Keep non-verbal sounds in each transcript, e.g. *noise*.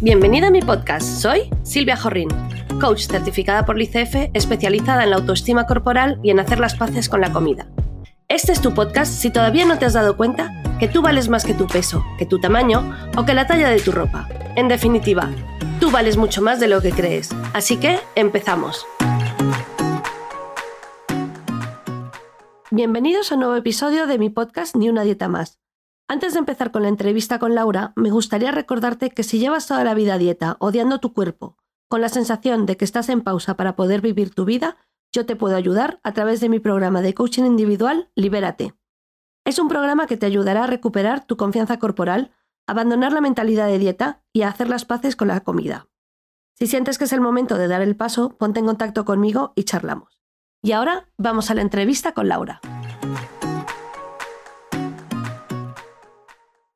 Bienvenida a mi podcast. Soy Silvia Jorrín, coach certificada por l'ICF, especializada en la autoestima corporal y en hacer las paces con la comida. Este es tu podcast si todavía no te has dado cuenta que tú vales más que tu peso, que tu tamaño o que la talla de tu ropa. En definitiva, tú vales mucho más de lo que crees. Así que empezamos. Bienvenidos a un nuevo episodio de mi podcast Ni una dieta más. Antes de empezar con la entrevista con Laura, me gustaría recordarte que si llevas toda la vida a dieta, odiando tu cuerpo, con la sensación de que estás en pausa para poder vivir tu vida, yo te puedo ayudar a través de mi programa de coaching individual Libérate. Es un programa que te ayudará a recuperar tu confianza corporal, abandonar la mentalidad de dieta y a hacer las paces con la comida. Si sientes que es el momento de dar el paso, ponte en contacto conmigo y charlamos. Y ahora vamos a la entrevista con Laura.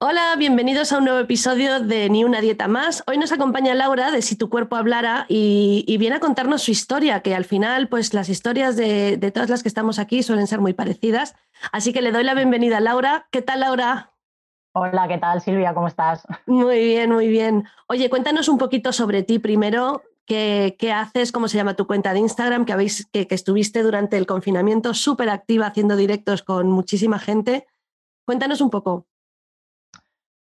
Hola, bienvenidos a un nuevo episodio de Ni una dieta más. Hoy nos acompaña Laura de Si tu cuerpo hablara y, viene a contarnos su historia, que al final, pues las historias de, todas las que estamos aquí suelen ser muy parecidas. Así que le doy la bienvenida a Laura. ¿Qué tal, Laura? Hola, ¿qué tal, Silvia? ¿Cómo estás? Muy bien, muy bien. Oye, cuéntanos un poquito sobre ti primero. ¿Qué, haces? ¿Cómo se llama tu cuenta de Instagram? Que, habéis, que, que estuviste durante el confinamiento súper activa haciendo directos con muchísima gente. Cuéntanos un poco.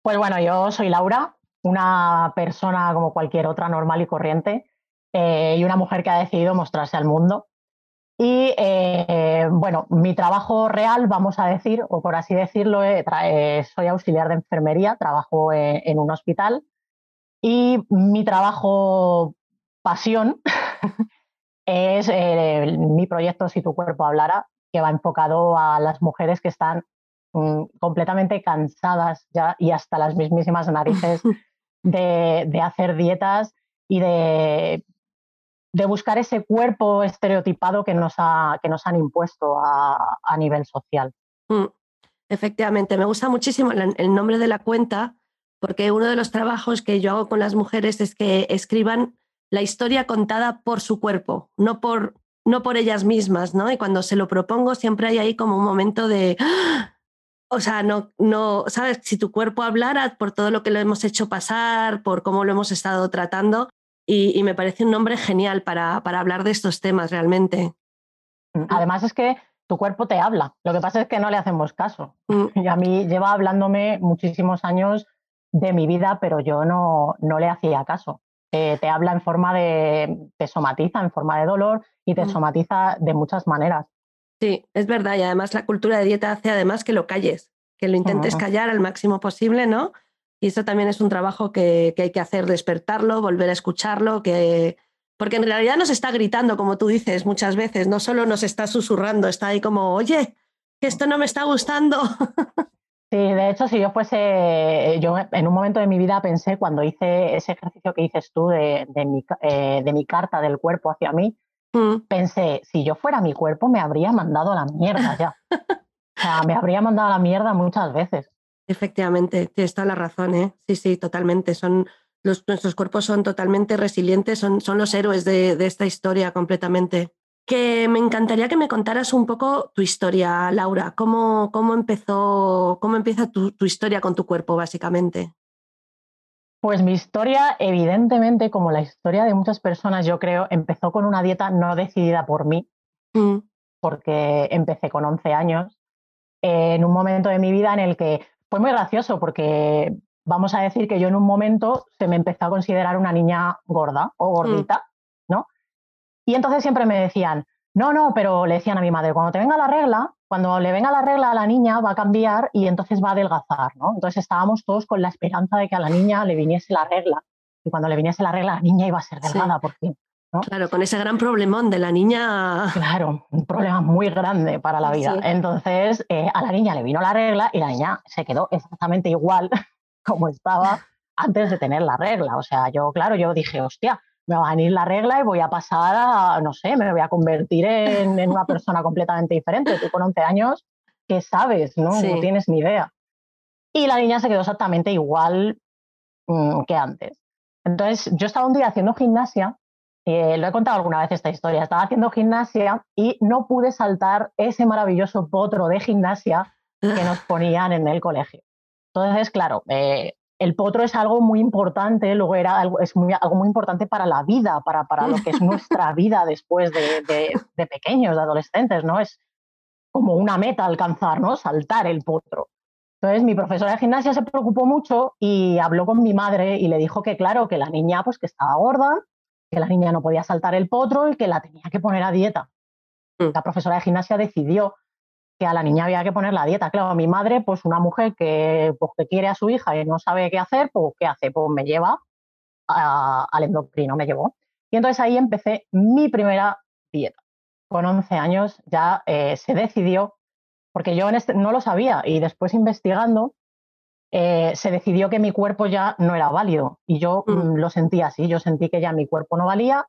Pues bueno, yo soy Laura, una persona como cualquier otra normal y corriente, eh, y una mujer que ha decidido mostrarse al mundo. Y eh, bueno, mi trabajo real, vamos a decir, o por así decirlo, eh, soy auxiliar de enfermería, trabajo en un hospital y mi trabajo pasión *laughs* es mi proyecto Si tu cuerpo hablara, que va enfocado a las mujeres que están Mm, completamente cansadas ya y hasta las mismísimas narices *laughs* de, hacer dietas y de, de, buscar ese cuerpo estereotipado que nos, ha, que nos han impuesto a, nivel social. Mm, efectivamente, me gusta muchísimo el nombre de la cuenta porque uno de los trabajos que yo hago con las mujeres es que escriban la historia contada por su cuerpo, no por, no por ellas mismas, ¿no? Y cuando se lo propongo siempre hay ahí como un momento de ¡ah! O sea, no, no, sabes, si tu cuerpo hablara por todo lo que lo hemos hecho pasar, por cómo lo hemos estado tratando, y, me parece un nombre genial para, para, hablar de estos temas realmente. Mm, además es que tu cuerpo te habla, lo que pasa es que no le hacemos caso. Mm. *laughs* Y a mí lleva hablándome muchísimos años de mi vida, pero yo no, no le hacía caso. Eh, te habla en forma de, te somatiza en forma de dolor y te mm. somatiza de muchas maneras. Sí, es verdad. Y además la cultura de dieta hace además que lo calles, que lo intentes callar al máximo posible, ¿no? Y eso también es un trabajo que, hay que hacer, despertarlo, volver a escucharlo, que... porque en realidad nos está gritando, como tú dices muchas veces, no solo nos está susurrando, está ahí como, oye, que esto no me está gustando. *laughs* Sí, de hecho, si yo fuese, yo en un momento de mi vida pensé, cuando hice ese ejercicio que dices tú de, mi, eh, de mi carta del cuerpo hacia mí, Mm. Pensé, si yo fuera mi cuerpo, me habría mandado a la mierda ya. *laughs* o sea, me habría mandado a la mierda muchas veces. Efectivamente, tienes toda la razón, ¿eh? Sí, sí, totalmente. Son, los, nuestros cuerpos son totalmente resilientes, son, son los héroes de, esta historia completamente. Que me encantaría que me contaras un poco tu historia, Laura. ¿Cómo, cómo empezó, cómo empieza tu, tu historia con tu cuerpo, básicamente? Pues mi historia, evidentemente, como la historia de muchas personas, yo creo, empezó con una dieta no decidida por mí, mm. porque empecé con 11 años, en un momento de mi vida en el que fue muy gracioso, porque vamos a decir que yo en un momento se me empezó a considerar una niña gorda o mm. gordita, ¿no? Y entonces siempre me decían, no, no, pero le decían a mi madre, cuando te venga la regla, cuando le venga la regla a la niña va a cambiar y entonces va a adelgazar, ¿no? Entonces estábamos todos con la esperanza de que a la niña le viniese la regla. Y cuando le viniese la regla, la niña iba a ser delgada por fin. ¿no? Claro, con ese gran problemón de la niña. Claro, un problema muy grande para la vida. Entonces, eh, a la niña le vino la regla y la niña se quedó exactamente igual *laughs* como estaba antes de tener la regla. O sea, yo, claro, yo dije, hostia, me va a venir la regla y voy a pasar a, no sé, me voy a convertir en, una persona *laughs* completamente diferente. Tú con 11 años, ¿qué sabes? No, no tienes ni idea. Y la niña se quedó exactamente igual mm, que antes. Entonces, yo estaba un día haciendo gimnasia, eh, lo he contado alguna vez esta historia, estaba haciendo gimnasia y no pude saltar ese maravilloso potro de gimnasia que nos ponían en el colegio. Entonces, claro, eh, el potro es algo muy importante, luego era algo, es muy, algo muy importante para la vida, para, para lo que es *laughs* nuestra vida después de, de, pequeños, de adolescentes, ¿no? Es como una meta alcanzar, ¿no? Saltar el potro. Entonces mi profesora de gimnasia se preocupó mucho y habló con mi madre y le dijo que claro, que la niña pues que estaba gorda, que la niña no podía saltar el potro y que la tenía que poner a dieta. Mm. La profesora de gimnasia decidió que a la niña había que poner la dieta. Claro, mi madre, pues una mujer que, pues, que quiere a su hija y no sabe qué hacer, pues ¿qué hace? Pues me lleva al endocrino, me llevó. Y entonces ahí empecé mi primera dieta. Con 11 años ya eh, se decidió, porque yo en este, no lo sabía y después investigando, eh, se decidió que mi cuerpo ya no era válido y yo mm. Mm, lo sentí así, yo sentí que ya mi cuerpo no valía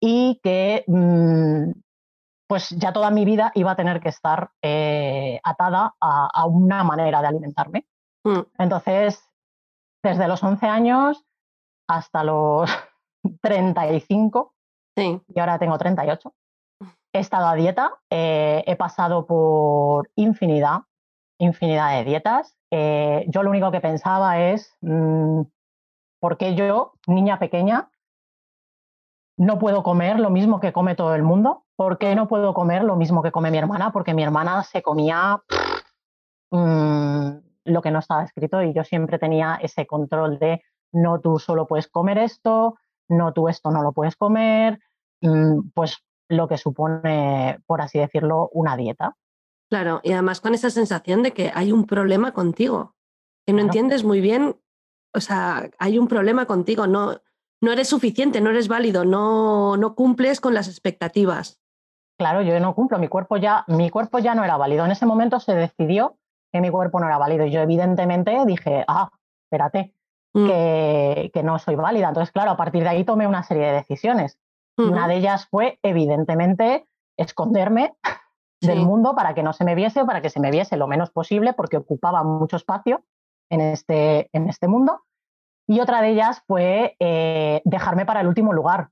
y que mm, pues ya toda mi vida iba a tener que estar eh, atada a, una manera de alimentarme. Mm. Entonces, desde los 11 años hasta los *laughs* 35, sí. y ahora tengo 38, he estado a dieta, eh, he pasado por infinidad, infinidad de dietas. Eh, yo lo único que pensaba es, mm, ¿por qué yo, niña pequeña, no puedo comer lo mismo que come todo el mundo? ¿Por qué no puedo comer lo mismo que come mi hermana? Porque mi hermana se comía mm, lo que no estaba escrito y yo siempre tenía ese control de no tú solo puedes comer esto, no tú esto no lo puedes comer, mm, pues lo que supone, por así decirlo, una dieta. Claro, y además con esa sensación de que hay un problema contigo, que no entiendes muy bien, o sea, hay un problema contigo, no, no eres suficiente, no eres válido, no, no cumples con las expectativas claro, yo no cumplo, mi cuerpo ya, mi cuerpo ya no era válido. En ese momento se decidió que mi cuerpo no era válido y yo evidentemente dije, ah, espérate, mm. que, no soy válida. Entonces, claro, a partir de ahí tomé una serie de decisiones. Una de ellas fue, evidentemente, esconderme del mundo para que no se me viese o para que se me viese lo menos posible porque ocupaba mucho espacio en este, en este mundo. Y otra de ellas fue eh, dejarme para el último lugar.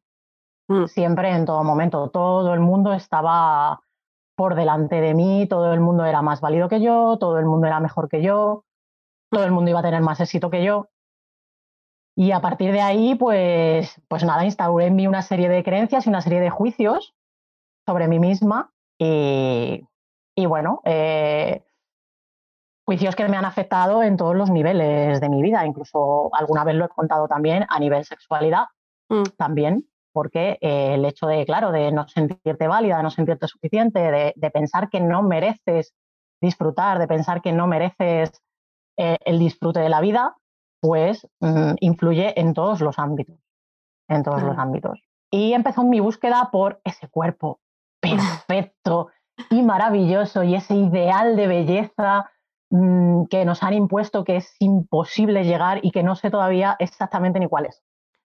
Mm. siempre en todo momento. Todo el mundo estaba por delante de mí, todo el mundo era más válido que yo, todo el mundo era mejor que yo, todo el mundo iba a tener más éxito que yo. Y a partir de ahí, pues, pues nada, instauré en mí una serie de creencias y una serie de juicios sobre mí misma. Y, y bueno, eh, juicios que me han afectado en todos los niveles de mi vida. Incluso alguna vez lo he contado también a nivel sexualidad, mm. también porque eh, el hecho de, claro, de no sentirte válida, de no sentirte suficiente, de, pensar que no mereces disfrutar, de pensar que no mereces eh, el disfrute de la vida, pues mm, influye en todos los ámbitos, en todos los ámbitos. Y empezó mi búsqueda por ese cuerpo perfecto y maravilloso y ese ideal de belleza mm, que nos han impuesto que es imposible llegar y que no sé todavía exactamente ni cuál es.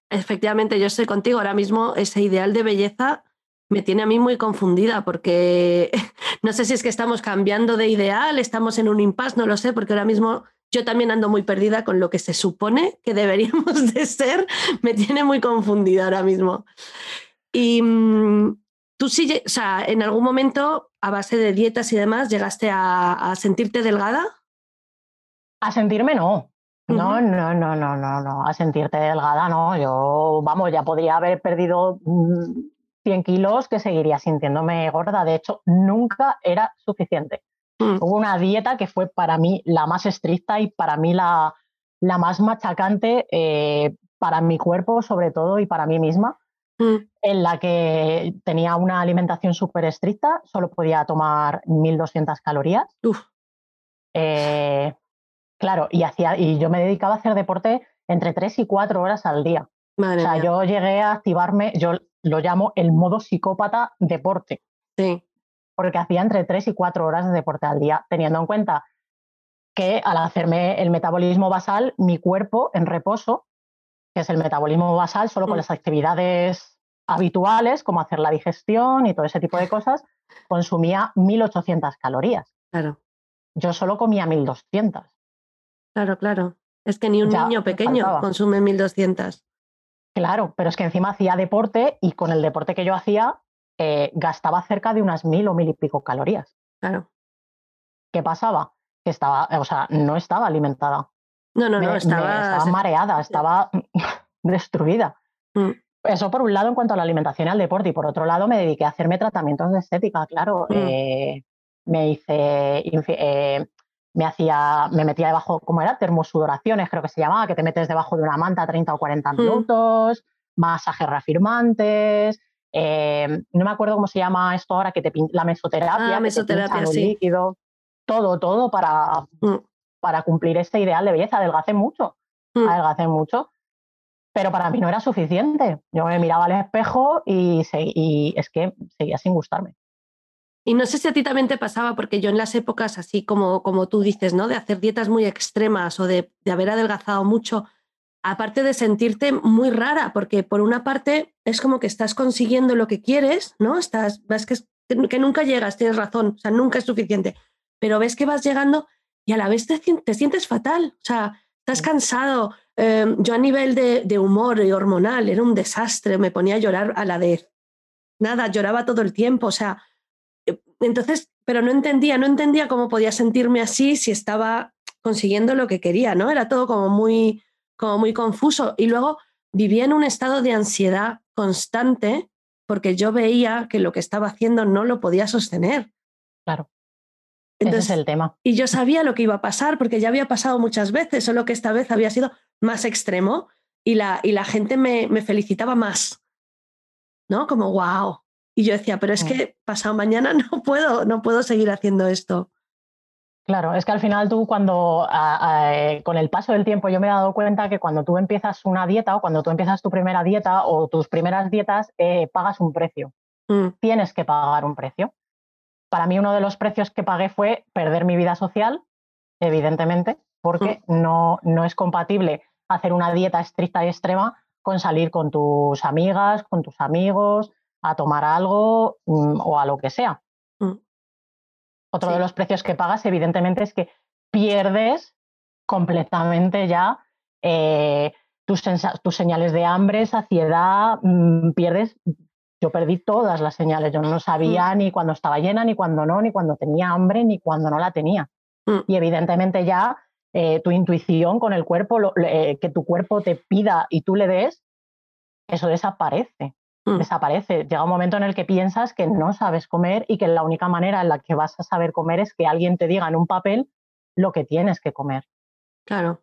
Efectivamente, yo estoy contigo. Ahora mismo ese ideal de belleza me tiene a mí muy confundida porque *laughs* no sé si es que estamos cambiando de ideal, estamos en un impasse, no lo sé, porque ahora mismo yo también ando muy perdida con lo que se supone que deberíamos *laughs* de ser. Me tiene muy confundida ahora mismo. Y mm, tú sí, o sea, en algún momento, a base de dietas y demás, llegaste a sentirte delgada. A sentirme no, no, no, no, no, no, no, a sentirte delgada, no. Yo, vamos, ya podría haber perdido 100 mm, kilos que seguiría sintiéndome gorda. De hecho, nunca era suficiente. Mm. Hubo una dieta que fue para mí la más estricta y para mí la, la más machacante eh, para mi cuerpo, sobre todo, y para mí misma, mm. en la que tenía una alimentación súper estricta, solo podía tomar 1.200 calorías. Uf. Eh, Claro, y, hacía, y yo me dedicaba a hacer deporte entre tres y cuatro horas al día. o sea, yo llegué a activarme, yo lo llamo el modo psicópata deporte. Sí. Porque hacía entre tres y cuatro horas de deporte al día, teniendo en cuenta que al hacerme el metabolismo basal, mi cuerpo en reposo, que es el metabolismo basal, solo con mm. las actividades habituales, como hacer la digestión y todo ese tipo de cosas, consumía 1.800 calorías. Claro. Yo solo comía 1.200. Claro, claro. Es que ni un niño pequeño consume 1200. Claro, pero es que encima hacía deporte y con el deporte que yo hacía eh, gastaba cerca de unas mil o mil y pico calorías. Claro. ¿Qué pasaba? Que estaba, o sea, no estaba alimentada. No, no, no, estaba... estaba mareada, estaba *laughs* destruida. Mm. Eso por un lado en cuanto a la alimentación y al deporte, y por otro lado me dediqué a hacerme tratamientos de estética, claro. Mm. Eh, me hice, eh, me hacía, me metía debajo, ¿cómo era? Termosudoraciones, creo que se llamaba, que te metes debajo de una manta 30 o 40 Mm. minutos, masajes reafirmantes, eh, no me acuerdo cómo se llama esto ahora, que te la mesoterapia, Ah, que te mesoterapia, un sí. líquido, todo, todo para, Mm. para cumplir ese ideal de belleza. Adelgacé mucho, Mm. adelgacé mucho, pero para mí no era suficiente. Yo me miraba al espejo y, se- y es que seguía sin gustarme. Y no sé si a ti también te pasaba, porque yo en las épocas, así como, como tú dices, ¿no? De hacer dietas muy extremas o de, de haber adelgazado mucho, aparte de sentirte muy rara, porque por una parte es como que estás consiguiendo lo que quieres, ¿no? Estás, ves que, que nunca llegas, tienes razón, o sea, nunca es suficiente, pero ves que vas llegando y a la vez te, te sientes fatal, o sea, estás cansado. Eh, yo a nivel de, de humor y hormonal era un desastre, me ponía a llorar a la de nada, lloraba todo el tiempo, o sea, entonces, pero no entendía, no entendía cómo podía sentirme así si estaba consiguiendo lo que quería, ¿no? Era todo como muy, como muy confuso. Y luego vivía en un estado de ansiedad constante porque yo veía que lo que estaba haciendo no lo podía sostener. Claro, Entonces, ese es el tema. y yo sabía lo que iba a pasar porque ya había pasado muchas veces, solo que esta vez había sido más extremo y la, y la gente me, me felicitaba más, ¿no? Como, wow. Y yo decía, pero es Mm. que pasado mañana *laughs* no puedo, no puedo seguir haciendo esto. Claro, es que al final tú cuando, a- a- eh, con el paso del tiempo, yo me he dado cuenta que cuando tú empiezas una dieta o cuando tú empiezas tu primera dieta o tus primeras dietas, eh, pagas un precio. Mm, Tienes que pagar un precio. Para mí uno de los precios que pagué fue perder mi vida social, evidentemente, porque no, no es compatible hacer una dieta estricta y extrema con salir con tus amigas, con tus amigos, a tomar algo mm, o a lo que sea. mm. Otro Sí. de los precios que pagas, evidentemente, es que pierdes completamente ya eh, tus, señales de hambre, saciedad, mm, pierdes. Yo perdí todas las señales. Yo no sabía ni cuando estaba llena, ni cuando no, ni cuando tenía hambre, ni cuando no la tenía. Mm. Y evidentemente ya eh, tu intuición con el cuerpo, lo- eh, que tu cuerpo te pida y tú le des, eso desaparece Mm. desaparece. Llega un momento en el que piensas que no sabes comer y que la única manera en la que vas a saber comer es que alguien te diga en un papel lo que tienes que comer. Claro.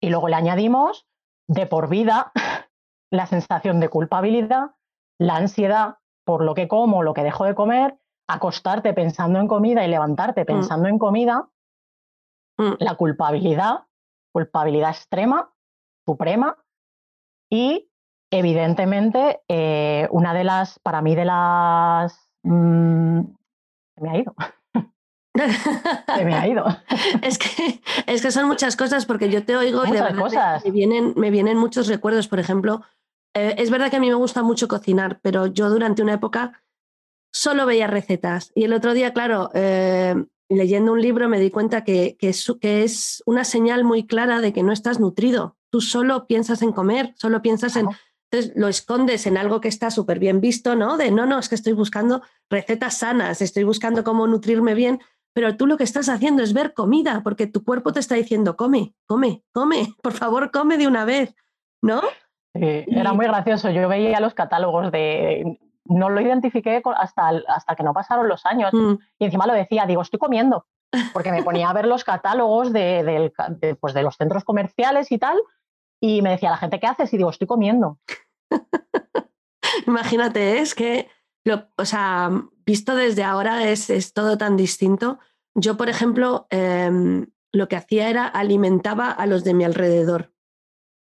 Y luego le añadimos de por vida *laughs* la sensación de culpabilidad, la ansiedad por lo que como, lo que dejo de comer, acostarte pensando en comida y levantarte pensando en comida, Mm, la culpabilidad, culpabilidad extrema, suprema, y evidentemente eh, una de las, para mí de las... mm, se me ha ido, *laughs* se me ha ido. es, que, es que son muchas cosas porque yo te oigo y de verdad me- cosas. Me, vienen, me vienen muchos recuerdos. Por ejemplo, eh, es verdad que a mí me gusta mucho cocinar, pero yo durante una época solo veía recetas. Y el otro día, claro, eh, leyendo un libro me di cuenta que, que, es, que es una señal muy clara de que no estás nutrido. Tú solo piensas en comer, solo piensas en... Entonces lo escondes en algo que está súper bien visto, ¿no? De no, no, es que estoy buscando recetas sanas, estoy buscando cómo nutrirme bien, pero tú lo que estás haciendo es ver comida, porque tu cuerpo te está diciendo, come, come, come, por favor, come de una vez, ¿no? Sí, era muy gracioso. Yo veía los catálogos de... No lo identifiqué hasta, hasta que no pasaron los años. Mm, Y encima lo decía, digo, estoy comiendo. Porque me ponía a ver los catálogos de, ca- de, pues, de los centros comerciales y tal. Y me decía la gente, ¿qué haces? Y digo, estoy comiendo. *laughs* Imagínate, es que, lo, o sea, visto desde ahora es, es todo tan distinto. Yo, por ejemplo, em, lo que hacía era alimentaba a los de mi alrededor.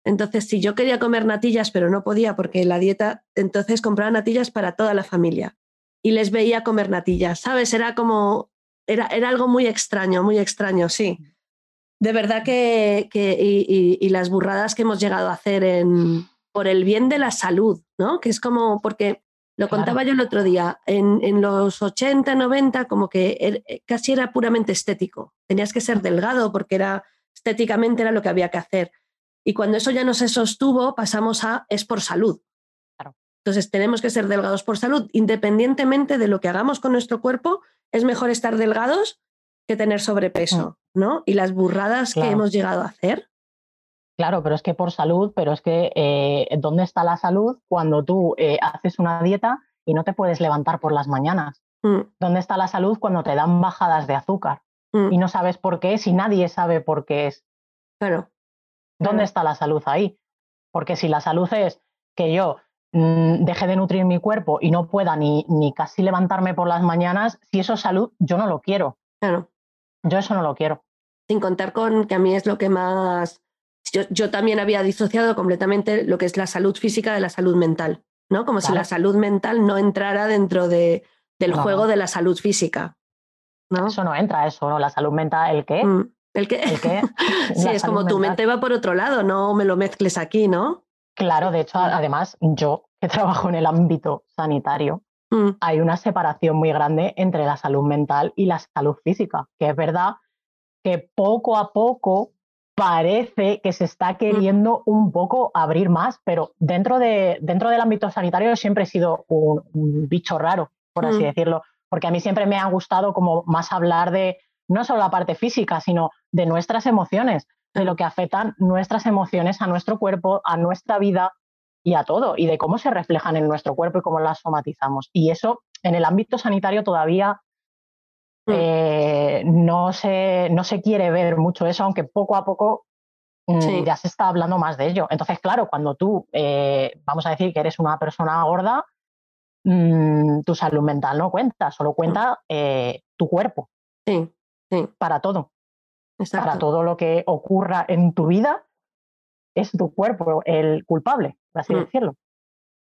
Entonces, si yo quería comer natillas, pero no podía porque la dieta, entonces compraba natillas para toda la familia y les veía comer natillas, ¿sabes? Era como, era, era algo muy extraño, muy extraño, sí. De verdad que, que y, y- y las burradas que hemos llegado a hacer en, por el bien de la salud, ¿no? Que es como, porque lo Claro. contaba yo el otro día, en, en los 80, 90, como que er- casi era puramente estético. Tenías que ser delgado porque era estéticamente era lo que había que hacer. Y cuando eso ya no se sostuvo, pasamos a es por salud. Claro. Entonces tenemos que ser delgados por salud. Independientemente de lo que hagamos con nuestro cuerpo, es mejor estar delgados que tener sobrepeso, ¿no? Y las burradas que hemos llegado a hacer. Claro, pero es que por salud, pero es que eh, ¿dónde está la salud cuando tú eh, haces una dieta y no te puedes levantar por las mañanas? Mm, ¿Dónde está la salud cuando te dan bajadas de azúcar mm, y no sabes por qué si nadie sabe por qué es? Claro. ¿Dónde Claro. está la salud ahí? Porque si la salud es que yo mm, deje de nutrir mi cuerpo y no pueda ni, ni casi levantarme por las mañanas, si eso es salud, yo no lo quiero. Claro. Yo eso no lo quiero. Sin contar con que a mí es lo que más. Yo, yo también había disociado completamente lo que es la salud física de la salud mental, ¿no? Como si la salud mental no entrara dentro de, del juego de la salud física. ¿no? Eso no entra, eso, ¿no? La salud mental, ¿el qué? Mm, El que, ¿El qué? *laughs* *laughs* sí, es como tu mente va por otro lado, no me lo mezcles aquí, ¿no? Claro, de hecho, a- además, yo que *laughs* trabajo en el ámbito sanitario, Mm, hay una separación muy grande entre la salud mental y la salud física, que es verdad que poco a poco parece que se está queriendo un poco abrir más, pero dentro, de, dentro del ámbito sanitario siempre he sido un, un bicho raro, por así Mm. decirlo, porque a mí siempre me ha gustado como más hablar de no solo la parte física, sino de nuestras emociones, de lo que afectan nuestras emociones a nuestro cuerpo, a nuestra vida y a todo, y de cómo se reflejan en nuestro cuerpo y cómo las somatizamos. Y eso en el ámbito sanitario todavía Mm. eh, no, se, no se quiere ver mucho eso, aunque poco a poco mm, Sí. ya se está hablando más de ello. Entonces, claro, cuando tú, eh, vamos a decir que eres una persona gorda, mm, tu salud mental no cuenta, solo cuenta eh, tu cuerpo sí, sí, para todo. exacto. Para todo lo que ocurra en tu vida, es tu cuerpo el culpable, por así Mm. decirlo.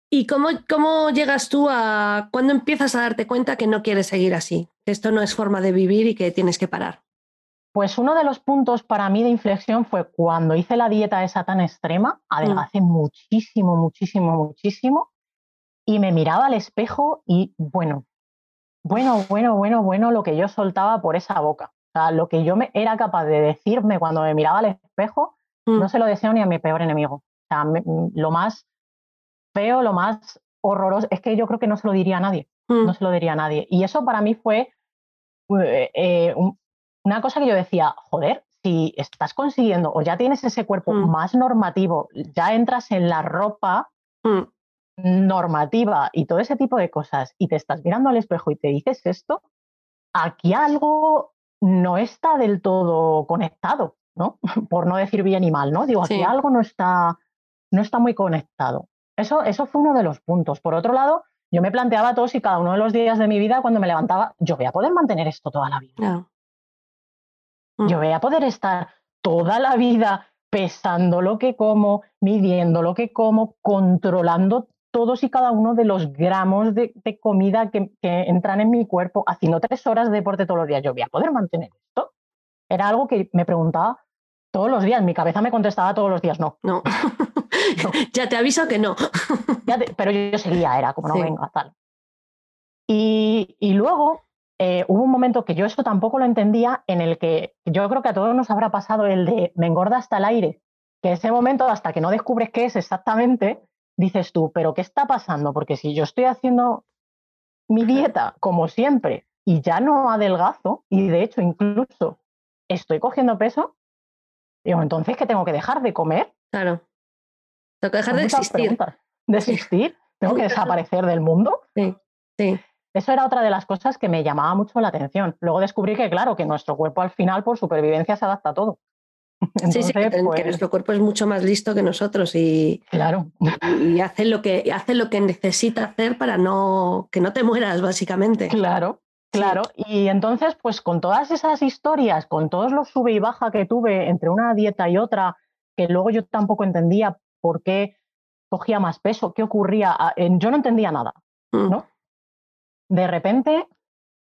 ¿Y cómo, cómo llegas tú a cuándo empiezas a darte cuenta que no quieres seguir así? Que esto no es forma de vivir y que tienes que parar. Pues uno de los puntos para mí de inflexión fue cuando hice la dieta esa tan extrema, adelgacé muchísimo, muchísimo, muchísimo, y me miraba al espejo y bueno, bueno, bueno, bueno, bueno, lo que yo soltaba por esa boca. O sea, lo que yo me, era capaz de decirme cuando me miraba al espejo, Mm, no se lo deseo ni a mi peor enemigo. O sea, me- lo más feo, lo más horroroso, es que yo creo que no se lo diría a nadie mm, no se lo diría a nadie. Y eso para mí fue eh, eh, un- una cosa que yo decía, joder, si estás consiguiendo o ya tienes ese cuerpo Mm. más normativo, ya entras en la ropa mm, normativa y todo ese tipo de cosas y te estás mirando al espejo y te dices esto, aquí algo no está del todo conectado, ¿no? *laughs* Por no decir bien y mal, ¿no? Digo, aquí Sí. algo no está, no está muy conectado. Eso, eso fue uno de los puntos. Por otro lado, yo me planteaba todos y cada uno de los días de mi vida cuando me levantaba, yo voy a poder mantener esto toda la vida. Mm. Yo voy a poder estar toda la vida pesando lo que como, midiendo lo que como, controlando todos y cada uno de los gramos de, de comida que, que entran en mi cuerpo, haciendo tres horas de deporte todos los días. Yo voy a poder mantener esto. Era algo que me preguntaba todos los días. Mi cabeza me contestaba todos los días, no. No. *laughs* *laughs* ya te aviso que no. Ya te- pero yo seguía, era como, no Sí. venga, tal. Y, y luego eh, hubo un momento que yo eso tampoco lo entendía, en el que yo creo que a todos nos habrá pasado el de me engorda hasta el aire, que ese momento, hasta que no descubres qué es exactamente, dices tú, pero ¿qué está pasando? Porque si yo estoy haciendo mi dieta como siempre y ya no adelgazo, y de hecho incluso estoy cogiendo peso, digo, entonces, ¿qué tengo que dejar de comer? Claro. Tengo que dejar Son de existir. preguntas. ¿De existir? ¿Tengo que desaparecer del mundo? Sí, sí. Eso era otra de las cosas que me llamaba mucho la atención. Luego descubrí que, claro, que nuestro cuerpo al final, por supervivencia, se adapta a todo. *laughs* Sí, sí, que, Entonces, pues, nuestro cuerpo es mucho más listo que nosotros y, claro, y hace, lo que, hace lo que necesita hacer para no, que no te mueras, básicamente. claro. Claro. Y entonces, pues con todas esas historias, con todos los sube y baja que tuve entre una dieta y otra, que luego yo tampoco entendía por qué cogía más peso, qué ocurría, a- en- yo no entendía nada. Mm, ¿no? de repente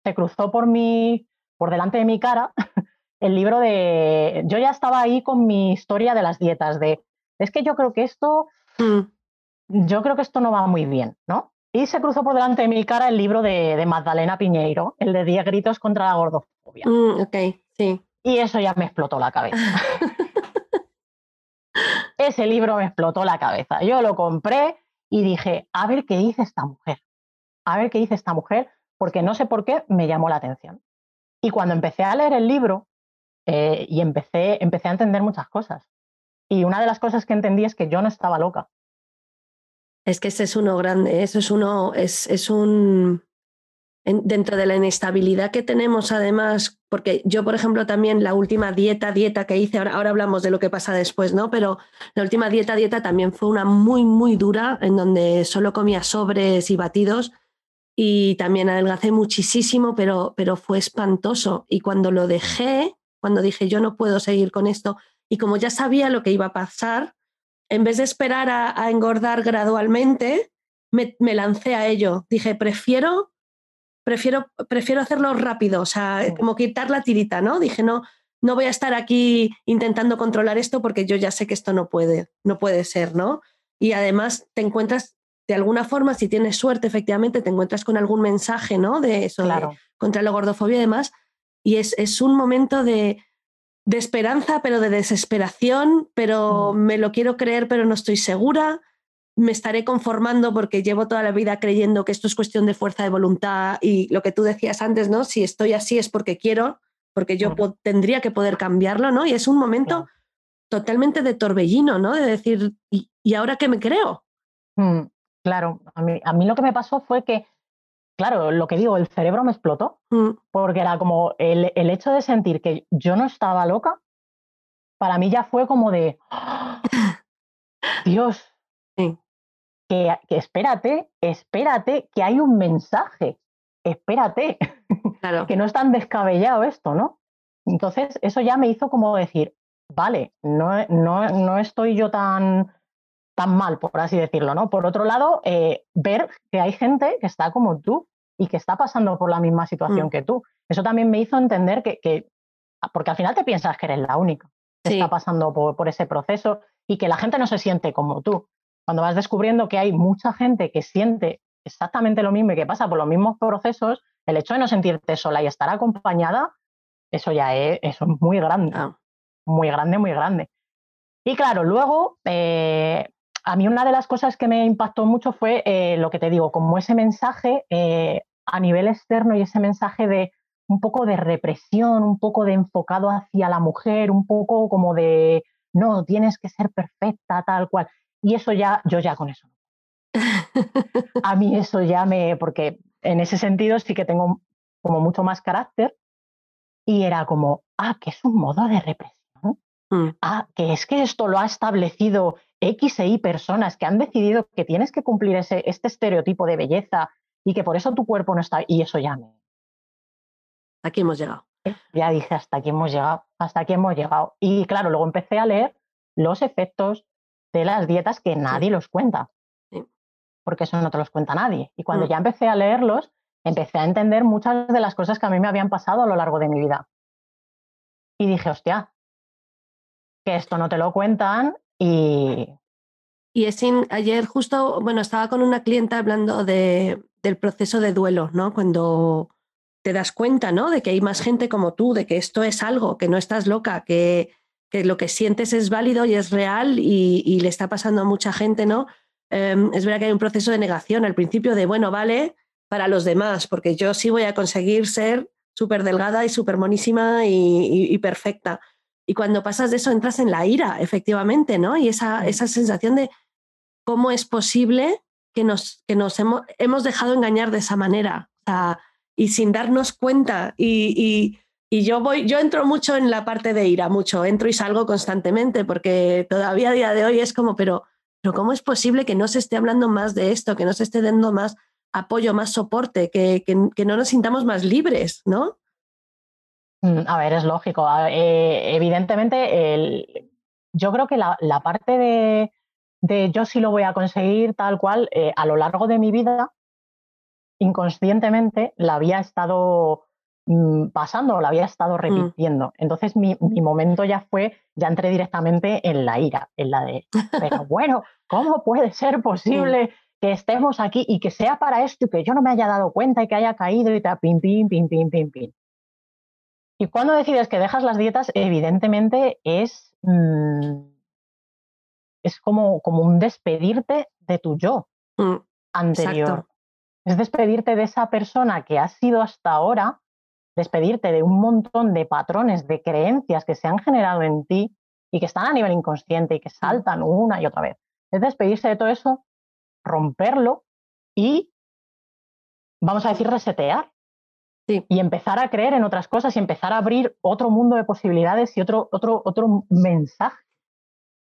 se cruzó por mi, por delante de mi cara *laughs* el libro de. Yo ya estaba ahí con mi historia de las dietas, de es que yo creo que esto, mm, yo creo que esto no va muy bien, ¿no? Y se cruzó por delante de mi cara el libro de, de Magdalena Piñeiro, el de 10 gritos contra la gordofobia. mm, ok, sí. Y eso ya me explotó la cabeza. *laughs* Ese libro me explotó la cabeza. Yo lo compré y dije, a ver qué dice esta mujer. A ver qué dice esta mujer, porque no sé por qué me llamó la atención. Y cuando empecé a leer el libro eh, y empecé, empecé a entender muchas cosas. Y una de las cosas que entendí es que yo no estaba loca. Es que ese es uno grande, eso es uno, es, es un, dentro de la inestabilidad que tenemos además, porque yo, por ejemplo, también la última dieta, dieta que hice, ahora, ahora hablamos de lo que pasa después, ¿no? Pero la última dieta, dieta también fue una muy, muy dura, en donde solo comía sobres y batidos y también adelgacé muchísimo, pero, pero fue espantoso. Y cuando lo dejé, cuando dije yo no puedo seguir con esto, y como ya sabía lo que iba a pasar, en vez de esperar a, engordar gradualmente, me, me lancé a ello. Dije, prefiero prefiero, prefiero hacerlo rápido, o sea, como quitar la tirita, ¿no? Dije, no, no voy a estar aquí intentando controlar esto porque yo ya sé que esto no puede, no puede ser, ¿no? Y además te encuentras, de alguna forma, si tienes suerte, efectivamente, te encuentras con algún mensaje, ¿no? De eso, contra la gordofobia y demás. Y es, es un momento de, de, esperanza, pero de desesperación, pero mm. me lo quiero creer, pero no estoy segura me estaré conformando porque llevo toda la vida creyendo que esto es cuestión de fuerza de voluntad y lo que tú decías antes, ¿no? Si estoy así es porque quiero, porque yo tendría que poder cambiarlo, ¿no? Y es un momento totalmente de torbellino, ¿no? De decir, ¿y, ahora qué me creo? Mm, claro, a mí, a mí lo que me pasó fue que, claro, lo que digo, el cerebro me explotó, mm. porque era como el, el hecho de sentir que yo no estaba loca, para mí ya fue como de. *gasps* Dios, que, espérate, espérate, que hay un mensaje, espérate, *laughs* que no es tan descabellado esto, ¿no? Entonces, eso ya me hizo como decir, vale, no, no, no estoy yo tan, tan mal, por así decirlo, ¿no? Por otro lado, eh, ver que hay gente que está como tú y que está pasando por la misma situación mm. que tú. Eso también me hizo entender que, porque al final te piensas que eres la única que está pasando por, por, ese proceso y que la gente no se siente como tú cuando vas descubriendo que hay mucha gente que siente exactamente lo mismo y que pasa por los mismos procesos, el hecho de no sentirte sola y estar acompañada, eso ya es, eso es muy grande, ah. muy grande, muy grande. Y claro, luego, eh, a mí una de las cosas que me impactó mucho fue eh, lo que te digo, como ese mensaje eh, a nivel externo y ese mensaje de un poco de represión, un poco de enfocado hacia la mujer, un poco como de, no, tienes que ser perfecta, tal cual. Y eso ya, yo ya con eso. *laughs* A mí eso ya me, porque en ese sentido sí que tengo como mucho más carácter y era como, ah, que es un modo de represión. Mm. Ah, que es que esto lo ha establecido X e Y personas que han decidido que tienes que cumplir ese, este estereotipo de belleza y que por eso tu cuerpo no está. Y eso ya me. Aquí hemos llegado. Eh, ya dije, hasta aquí hemos llegado, hasta aquí hemos llegado. Y claro, luego empecé a leer los efectos de las dietas que nadie los cuenta. Porque eso no te los cuenta nadie. Y cuando mm. ya empecé a leerlos, empecé a entender muchas de las cosas que a mí me habían pasado a lo largo de mi vida. Y dije, hostia, que esto no te lo cuentan y... Y es ayer justo, bueno, estaba con una clienta hablando de, del proceso de duelo, ¿no? Cuando te das cuenta, ¿no? De que hay más gente como tú, de que esto es algo, que no estás loca, que, que lo que sientes es válido y es real y, le está pasando a mucha gente, ¿no? Em, es verdad que hay un proceso de negación al principio de, bueno, vale, para los demás, porque yo sí voy a conseguir ser súper delgada y súper monísima y, perfecta. Y cuando pasas de eso entras en la ira, efectivamente, ¿no? Y esa, esa sensación de cómo es posible que nos, que nos hemos, hemos dejado engañar de esa manera. y sin darnos cuenta y, y yo voy, yo entro mucho en la parte de ira, mucho, entro y salgo constantemente, porque todavía a día de hoy es como, pero, pero ¿cómo es posible que no se esté hablando más de esto, que no se esté dando más apoyo, más soporte, que, que, no nos sintamos más libres, ¿no? Mm, a ver, es lógico. Eh, evidentemente, el, yo creo que la, la parte de, de, yo sí lo voy a conseguir tal cual, eh, a lo largo de mi vida, inconscientemente la había estado Mm, pasando, lo había estado mm. repitiendo. Entonces mi, momento ya fue, ya entré directamente en la ira, en la de, pero *laughs* bueno, ¿cómo puede ser posible que estemos aquí y que sea para esto y que yo no me haya dado cuenta y que haya caído y te pim, pim, pim, pim, pim, pim? Y cuando decides que dejas las dietas, evidentemente es, mm, es como, como un despedirte de tu yo anterior. Es despedirte de esa persona que has sido hasta ahora despedirte de un montón de patrones, de creencias que se han generado en ti y que están a nivel inconsciente y que saltan una y otra vez. Es despedirse de todo eso, romperlo y, vamos a decir, resetear. Y empezar a creer en otras cosas y empezar a abrir otro mundo de posibilidades y otro, otro, otro mensaje.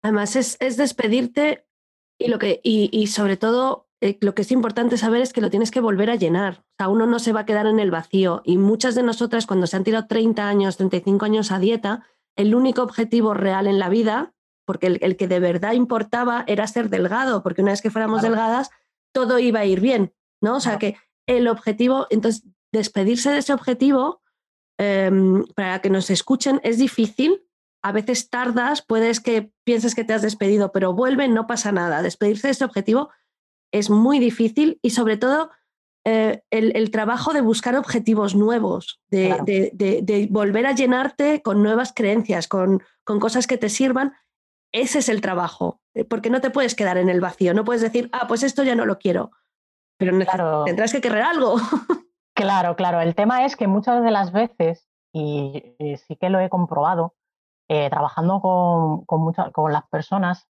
Además, es, es despedirte y, lo que, y, y sobre todo eh, lo que es importante saber es que lo tienes que volver a llenar. O sea, uno no se va a quedar en el vacío. Y muchas de nosotras, cuando se han tirado 30 años, 35 años a dieta, el único objetivo real en la vida, porque el, que de verdad importaba era ser delgado, porque una vez que fuéramos delgadas, todo iba a ir bien, ¿no? O sea, que el objetivo, entonces, despedirse de ese objetivo em, para que nos escuchen es difícil. A veces tardas, puedes que pienses que te has despedido, pero vuelve, no pasa nada. Despedirse de ese objetivo es muy difícil y sobre todo eh, el, trabajo de buscar objetivos nuevos, de, volver a llenarte con nuevas creencias, con, con, cosas que te sirvan. Ese es el trabajo, eh, porque no te puedes quedar en el vacío, no puedes decir, ah, pues esto ya no lo quiero, pero tendrás que querer algo. *laughs* Claro, claro. El tema es que muchas de las veces, y, sí que lo he comprobado, eh, trabajando con, con, con, las personas,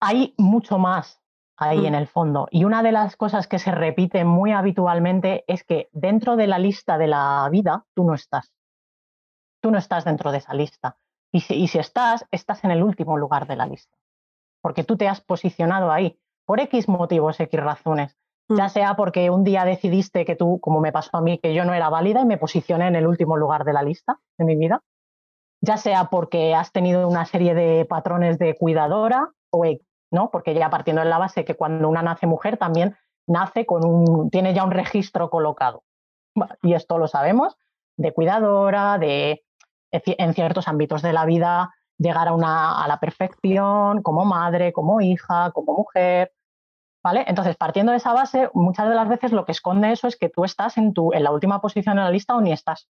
hay mucho más ahí en mm. el fondo. Y una de las cosas que se repite muy habitualmente es que dentro de la lista de la vida tú no estás. Tú no estás dentro de esa lista. Y si, y si estás, estás en el último lugar de la lista. Porque tú te has posicionado ahí por X motivos, X razones. Ya mm. sea porque un día decidiste que tú, como me pasó a mí, que yo no era válida y me posicioné en el último lugar de la lista de mi vida. Ya sea porque has tenido una serie de patrones de cuidadora o ¿no? Porque ya partiendo de la base que cuando una nace mujer también nace con un, tiene ya un registro colocado. Y esto lo sabemos, de cuidadora, de en ciertos ámbitos de la vida, llegar a, una, a la perfección como madre, como hija, como mujer. ¿Vale? Entonces, partiendo de esa base, muchas de las veces lo que esconde eso es que tú estás en, tu, en la última posición en la lista o ni estás.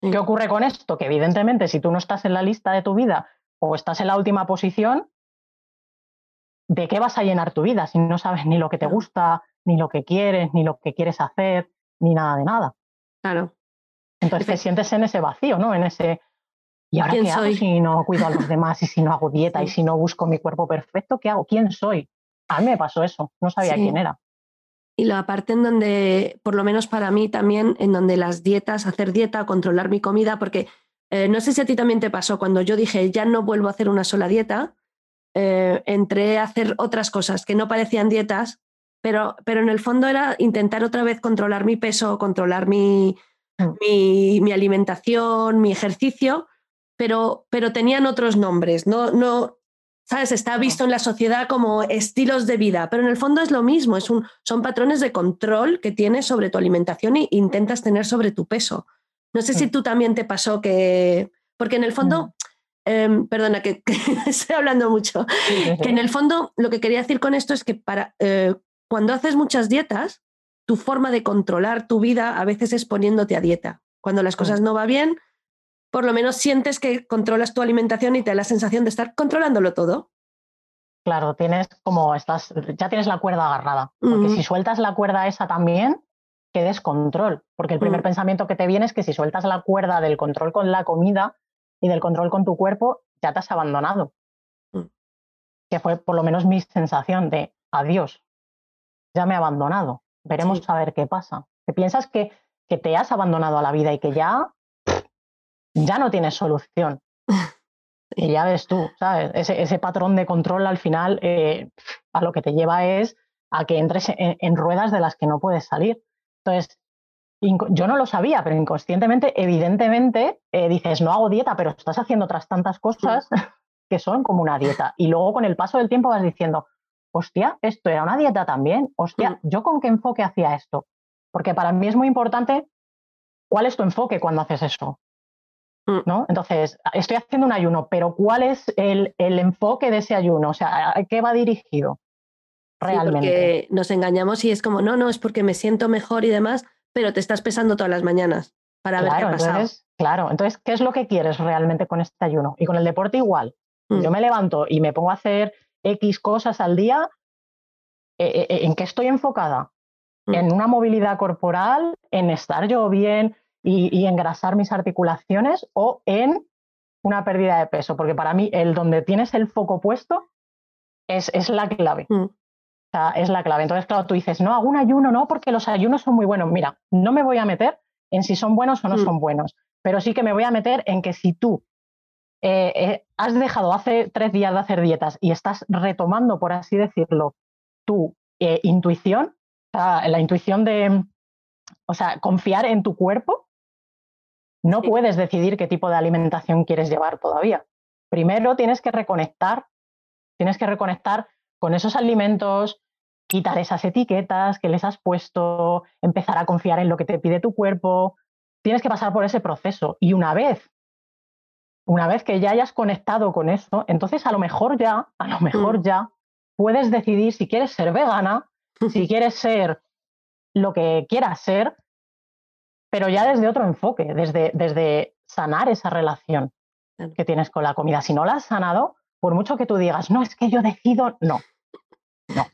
¿Qué ocurre con esto? Que evidentemente si tú no estás en la lista de tu vida o estás en la última posición, ¿de qué vas a llenar tu vida si no sabes ni lo que te gusta, ni lo que quieres, ni lo que quieres hacer, ni nada de nada? Claro. Entonces te sientes en ese vacío, ¿no? En ese. ¿Y ahora qué hago si no cuido a los demás y si no hago *laughs* dieta y si no busco mi cuerpo perfecto? ¿Qué hago? ¿Quién soy? A mí me pasó eso, no sabía quién era. Y la parte en donde, por lo menos para mí también, en donde las dietas, hacer dieta, controlar mi comida, porque eh, no sé si a ti también te pasó, cuando yo dije ya no vuelvo a hacer una sola dieta, eh, entré a hacer otras cosas que no parecían dietas, pero, pero en el fondo era intentar otra vez controlar mi peso, controlar mi, mm. mi, alimentación, mi ejercicio, pero, pero tenían otros nombres. No, no, ¿sabes? Está visto en la sociedad como estilos de vida, pero en el fondo es lo mismo, es un, son patrones de control que tienes sobre tu alimentación e intentas tener sobre tu peso. No sé si mm. tú también te pasó que, porque en el fondo mm. Em, perdona, que, *laughs* estoy hablando mucho, que en el fondo lo que quería decir con esto es que para, eh, cuando haces muchas dietas, tu forma de controlar tu vida a veces es poniéndote a dieta. Cuando las cosas no van bien, por lo menos sientes que controlas tu alimentación y te da la sensación de estar controlándolo todo. Claro, tienes como estás, ya tienes la cuerda agarrada. Porque si sueltas la cuerda esa también, qué descontrol. Porque el primer mm. pensamiento que te viene es que si sueltas la cuerda del control con la comida, y del control con tu cuerpo, ya te has abandonado. Mm. Que fue por lo menos mi sensación de adiós, ya me he abandonado, veremos a ver qué pasa. Que piensas que, que te has abandonado a la vida y que ya, ya no tienes solución. *laughs* Y ya ves tú, ¿sabes? Ese, ese patrón de control al final eh, a lo que te lleva es a que entres en, ruedas de las que no puedes salir. Entonces, yo no lo sabía, pero inconscientemente, evidentemente, eh, dices, no hago dieta, pero estás haciendo otras tantas cosas *laughs* que son como una dieta. Y luego con el paso del tiempo vas diciendo, hostia, esto era una dieta también, hostia, mm. ¿yo con qué enfoque hacía esto? Porque para mí es muy importante cuál es tu enfoque cuando haces eso. Mm. ¿No? Entonces, estoy haciendo un ayuno, pero ¿cuál es el, el enfoque de ese ayuno? O sea, ¿a qué va dirigido? Realmente. porque nos engañamos y es como, no, no, es porque me siento mejor y demás, pero te estás pesando todas las mañanas para ver qué ha pasado. Entonces, claro, entonces, ¿qué es lo que quieres realmente con este ayuno? Y con el deporte igual. Mm. Yo me levanto y me pongo a hacer X cosas al día. Eh, eh, ¿En qué estoy enfocada? Mm. En una movilidad corporal, en estar yo bien y, engrasar mis articulaciones o en una pérdida de peso, porque para mí el donde tienes el foco puesto es, es la clave. Mm. O sea, es la clave. Entonces, claro, tú dices, no, hago un ayuno, no, porque los ayunos son muy buenos. Mira, no me voy a meter en si son buenos o no mm. son buenos, pero sí que me voy a meter en que si tú eh, eh, has dejado hace tres días de hacer dietas y estás retomando, por así decirlo, tu eh, intuición, la intuición de, o sea, confiar en tu cuerpo, no puedes decidir qué tipo de alimentación quieres llevar todavía. Primero tienes que reconectar, tienes que reconectar con esos alimentos, quitar esas etiquetas que les has puesto, empezar a confiar en lo que te pide tu cuerpo. Tienes que pasar por ese proceso y una vez una vez que ya hayas conectado con eso, entonces a lo mejor ya, a lo mejor mm. ya puedes decidir si quieres ser vegana, si *laughs* quieres ser lo que quieras ser, pero ya desde otro enfoque, desde, desde sanar esa relación que tienes con la comida. Si no la has sanado, por mucho que tú digas, no, es que yo decido, no, no.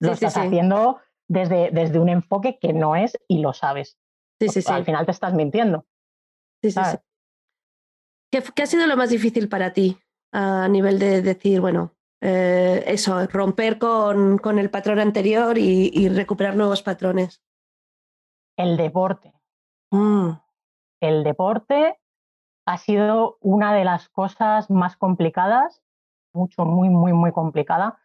Lo estás haciendo desde, desde un enfoque que no es y lo sabes. Sí, sí, sí. Al final te estás mintiendo. Sí, sí, sí. ¿Qué, ha sido lo más difícil para ti a nivel de decir, bueno, eh, eso, romper con, con, el patrón anterior y, recuperar nuevos patrones? El deporte. Mm. El deporte ha sido una de las cosas más complicadas, mucho, muy, muy, muy complicada,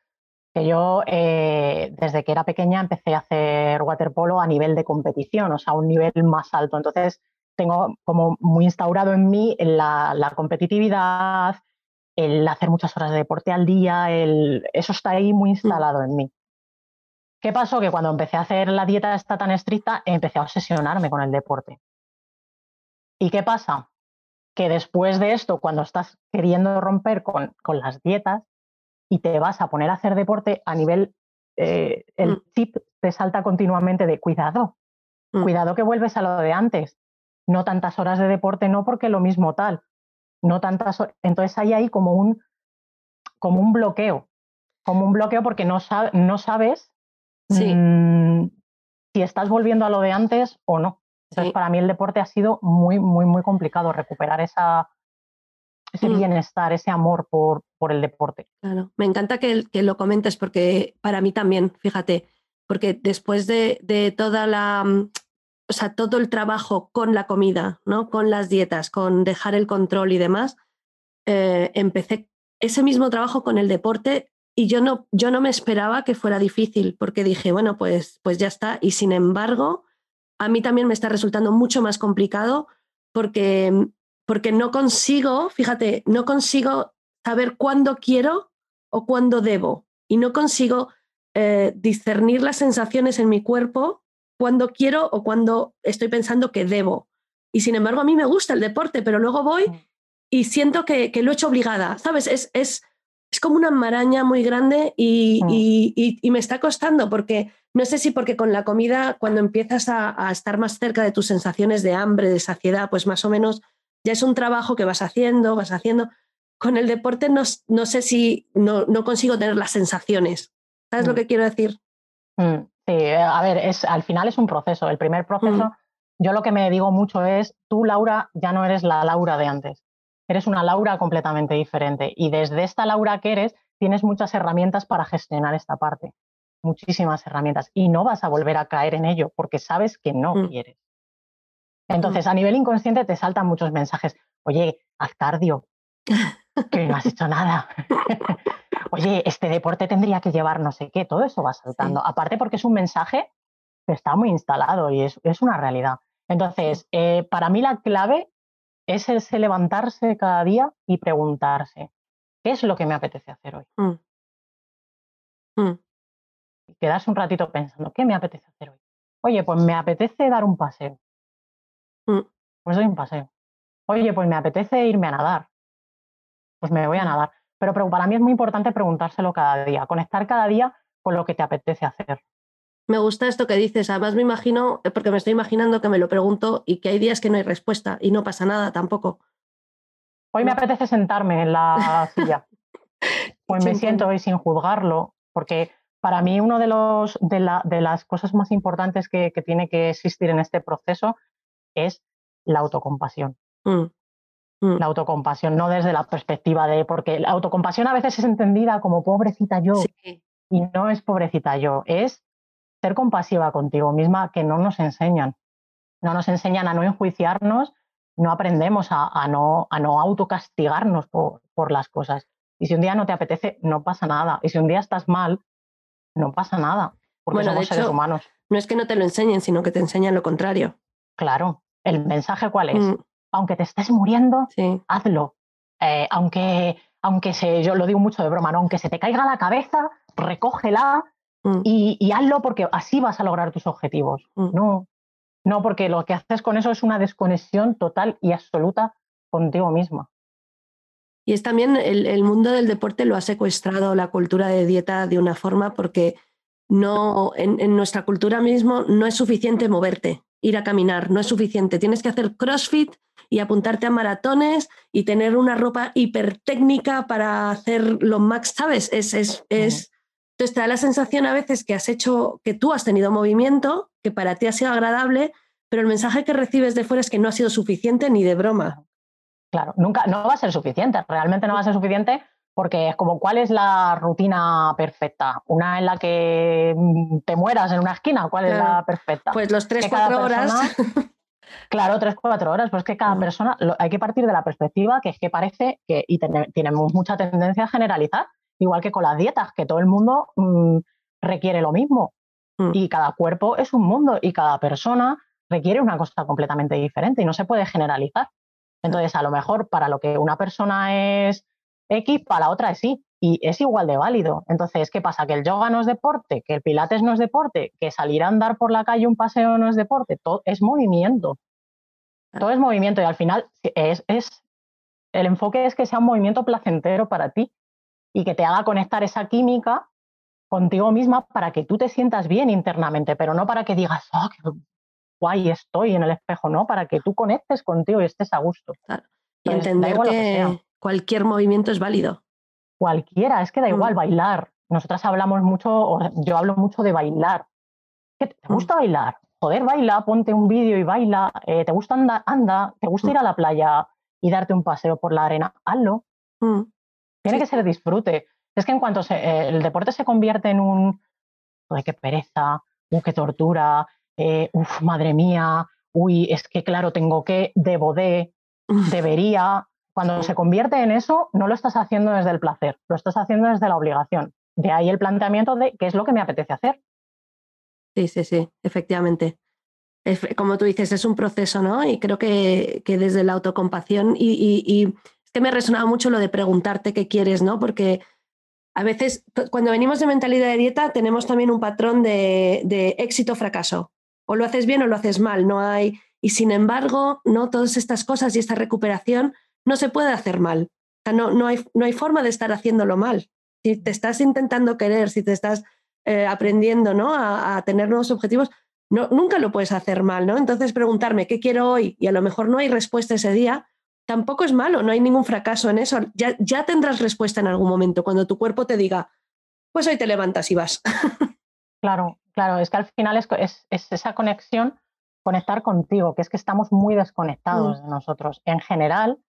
que yo eh, desde que era pequeña empecé a hacer waterpolo a nivel de competición, o sea, a un nivel más alto. Entonces, tengo como muy instaurado en mí la, competitividad, el hacer muchas horas de deporte al día, el, eso está ahí muy mm. instalado en mí. ¿Qué pasó? Que cuando empecé a hacer la dieta esta tan estricta, empecé a obsesionarme con el deporte. ¿Y qué pasa? Que después de esto, cuando estás queriendo romper con, con las dietas y te vas a poner a hacer deporte a nivel, eh, el mm. chip te salta continuamente de cuidado, mm. cuidado que vuelves a lo de antes no tantas horas de deporte, no porque lo mismo tal, no tantas Entonces hay ahí como un, como un bloqueo, como un bloqueo porque no, no sabes mm, si estás volviendo a lo de antes o no. Entonces para mí el deporte ha sido muy, muy, muy complicado recuperar esa, ese mm. bienestar, ese amor por, por el deporte. Claro, me encanta que, que, lo comentes porque para mí también, fíjate, porque después de, de toda la mm, o sea, todo el trabajo con la comida, ¿no? Con las dietas, con dejar el control y demás, eh, empecé ese mismo trabajo con el deporte y yo no, yo no me esperaba que fuera difícil porque dije, bueno, pues, pues ya está. Y sin embargo, a mí también me está resultando mucho más complicado porque, porque no consigo, fíjate, no consigo saber cuándo quiero o cuándo debo y no consigo eh, discernir las sensaciones en mi cuerpo cuando quiero o cuando estoy pensando que debo. Y sin embargo, a mí me gusta el deporte, pero luego voy mm. y siento que, lo he hecho obligada, ¿sabes? Es, es, es como una maraña muy grande mm. y, y, me está costando porque no sé si porque con la comida, cuando empiezas a, estar más cerca de tus sensaciones de hambre, de saciedad, pues más o menos ya es un trabajo que vas haciendo, vas haciendo. Con el deporte no, no sé si no, no, consigo tener las sensaciones. ¿Sabes lo mm. que quiero decir? Sí, eh, a ver, es, al final es un proceso. El primer proceso, yo lo que me digo mucho es, tú, Laura, ya no eres la Laura de antes. Eres una Laura completamente diferente. Y desde esta Laura que eres, tienes muchas herramientas para gestionar esta parte. Muchísimas herramientas. Y no vas a volver a caer en ello porque sabes que no mm. quieres. Entonces, a nivel inconsciente te saltan muchos mensajes. Oye, haz cardio, que no has hecho nada. *laughs* oye, este deporte tendría que llevar no sé qué, todo eso va saltando. Aparte porque es un mensaje que está muy instalado y es, una realidad. Entonces, eh, para mí la clave es ese levantarse cada día y preguntarse, ¿qué es lo que me apetece hacer hoy? Mm. Mm. Y quedarse un ratito pensando, ¿qué me apetece hacer hoy? Oye, pues me apetece dar un paseo. Mm. Pues doy un paseo. Oye, pues me apetece irme a nadar. Pues me voy a nadar. Pero, para mí es muy importante preguntárselo cada día, conectar cada día con lo que te apetece hacer. Me gusta esto que dices. Además, me imagino, eh, porque me estoy imaginando que me lo pregunto y que hay días que no hay respuesta y no pasa nada tampoco. Hoy me apetece sentarme en la *laughs* silla. Pues me siento hoy sin juzgarlo, porque para mí una de, los, de, las cosas más importantes que, tiene que existir en este proceso es la autocompasión. Mm. mm. la autocompasión, no desde la perspectiva de, porque la autocompasión a veces es entendida como pobrecita yo, y no es pobrecita yo, es ser compasiva contigo misma que no nos enseñan. No nos enseñan a no enjuiciarnos, no aprendemos a, no, a no autocastigarnos por, por las cosas. Y si un día no te apetece, no pasa nada. Y si un día estás mal, no pasa nada, porque somos seres humanos. No es que no te lo enseñen, sino que te enseñan lo contrario. Claro. ¿El mensaje cuál es? Mm. Aunque te estés muriendo, hazlo. Eh, aunque, aunque se, yo lo digo mucho de broma, ¿no? aunque se te caiga la cabeza, recógela mm. y, hazlo porque así vas a lograr tus objetivos. Mm. No, no, porque lo que haces con eso es una desconexión total y absoluta contigo misma. Y es también el, mundo del deporte lo ha secuestrado la cultura de dieta de una forma porque no en, nuestra cultura mismo no es suficiente moverte, ir a caminar, no es suficiente. Tienes que hacer CrossFit y apuntarte a maratones y tener una ropa hipertécnica para hacer lo max, ¿sabes? Es, es, es, entonces te da la sensación a veces que has hecho, que tú has tenido movimiento, que para ti ha sido agradable, pero el mensaje que recibes de fuera es que no ha sido suficiente ni de broma. Claro, nunca, no va a ser suficiente, realmente no va a ser suficiente porque es como, ¿cuál es la rutina perfecta? ¿Una en la que te mueras en una esquina? ¿Cuál es la perfecta? Pues los 3-4 horas. *laughs* claro, 3-4 horas, pues que cada mm. persona, hay que partir de la perspectiva que es que parece que, y tenemos mucha tendencia a generalizar, igual que con las dietas, que todo el mundo mm, requiere lo mismo. Y cada cuerpo es un mundo y cada persona requiere una cosa completamente diferente y no se puede generalizar. Entonces, a lo mejor para lo que una persona es X, para la otra es Y, y es igual de válido. Entonces, ¿qué pasa? Que el yoga no es deporte, que el pilates no es deporte, que salir a andar por la calle un paseo no es deporte, todo es movimiento. Todo es movimiento y al final es, es el enfoque es que sea un movimiento placentero para ti y que te haga conectar esa química contigo misma para que tú te sientas bien internamente, pero no para que digas, oh, qué guay estoy en el espejo, ¿no? Para que tú conectes contigo y estés a gusto. Y entender que, cualquier movimiento es válido. Cualquiera, es que da igual mm. bailar. Nosotras hablamos mucho, yo hablo mucho de bailar. ¿Te mm. gusta bailar? Joder, baila, ponte un vídeo y baila. Eh, ¿Te gusta andar? Anda. ¿Te gusta mm. ir a la playa y darte un paseo por la arena? Hazlo. Tiene que ser disfrute. Es que en cuanto eh, el deporte se convierte en un, ¡ay, qué pereza! ¡Uh, qué tortura! Eh, ¡Uf, madre mía! Uy, es que claro, tengo que, debo de, *laughs* debería. Cuando se convierte en eso, no lo estás haciendo desde el placer, lo estás haciendo desde la obligación. De ahí el planteamiento de qué es lo que me apetece hacer. Sí, sí, sí, efectivamente. como tú dices, es un proceso, ¿no? Y creo que, que desde la autocompasión y, y, es que me resonaba mucho lo de preguntarte qué quieres, ¿no? Porque a veces cuando venimos de mentalidad de dieta tenemos también un patrón de, éxito-fracaso. O lo haces bien o lo haces mal, no hay... Y sin embargo, no todas estas cosas y esta recuperación no se puede hacer mal. no, no, hay, no hay forma de estar haciéndolo mal. Si te estás intentando querer, si te estás eh, aprendiendo ¿no? a, tener nuevos objetivos, nunca lo puedes hacer mal. ¿no? Entonces, preguntarme qué quiero hoy y a lo mejor no hay respuesta ese día, tampoco es malo, no hay ningún fracaso en eso. Ya, ya tendrás respuesta en algún momento cuando tu cuerpo te diga, pues hoy te levantas y vas. *laughs* Claro, claro, es que al final es, es esa conexión, conectar contigo, que es que estamos muy desconectados mm. de nosotros. En general,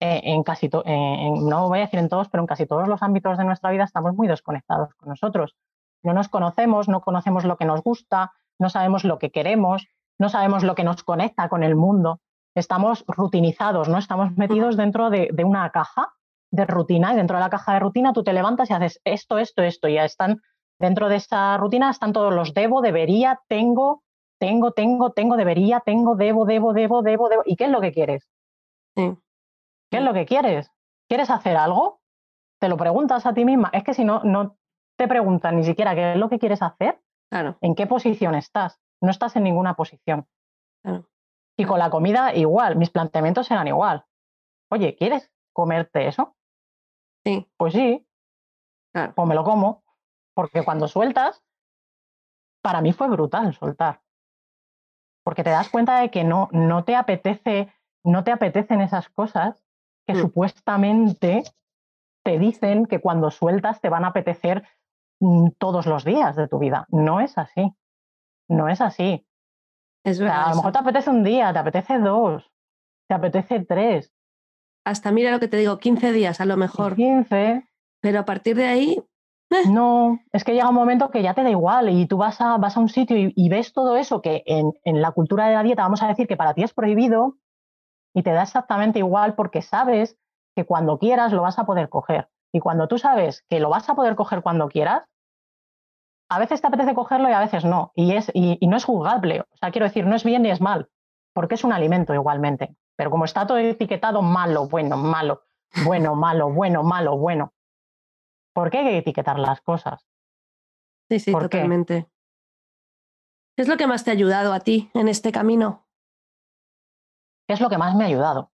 eh, en casi, no voy a decir en todos, pero en casi todos los ámbitos de nuestra vida estamos muy desconectados con nosotros. No nos conocemos, no conocemos lo que nos gusta, no sabemos lo que queremos, no sabemos lo que nos conecta con el mundo. Estamos rutinizados, ¿no? Estamos metidos dentro de, una caja de rutina y dentro de la caja de rutina tú te levantas y haces esto, esto, esto. Y ya están dentro de esa rutina están todos los debo, debería, tengo, tengo, tengo, tengo, debería, tengo, debo, debo, debo, debo, debo. ¿Y qué es lo que quieres? Sí. ¿Qué es lo que quieres? ¿Quieres hacer algo? Te lo preguntas a ti misma. Es que si no, no te preguntan ni siquiera qué es lo que quieres hacer, claro. ¿en qué posición estás? No estás en ninguna posición. Y con la comida igual, mis planteamientos eran igual. Oye, ¿quieres comerte eso? Sí. Pues sí. Pues me lo como. Porque cuando sueltas, para mí fue brutal soltar. Porque te das cuenta de que no, no te apetece, no te apetecen esas cosas que mm. supuestamente te dicen que cuando sueltas te van a apetecer mm, todos los días de tu vida. No es así. No es así. Es verdad, a lo mejor te apetece un día, te apetece dos, te apetece tres. hasta, mira lo que te digo, 15 días a lo mejor. 15. Pero a partir de ahí... Eh. No, es que llega un momento que ya te da igual y tú vas a, vas a un sitio y, ves todo eso que en, en la cultura de la dieta vamos a decir que para ti es prohibido y te da exactamente igual porque sabes que cuando quieras lo vas a poder coger. Y cuando tú sabes que lo vas a poder coger cuando quieras, a veces te apetece cogerlo y a veces no. Y, es, y, no es juzgable. O sea, quiero decir, no es bien ni es mal, porque es un alimento igualmente. Pero como está todo etiquetado malo, bueno, malo, bueno, *laughs* malo, bueno, malo, bueno. ¿Por qué hay que etiquetar las cosas? Sí, sí, totalmente. ¿Qué es lo que más te ha ayudado a ti en este camino? ¿Qué es lo que más me ha ayudado?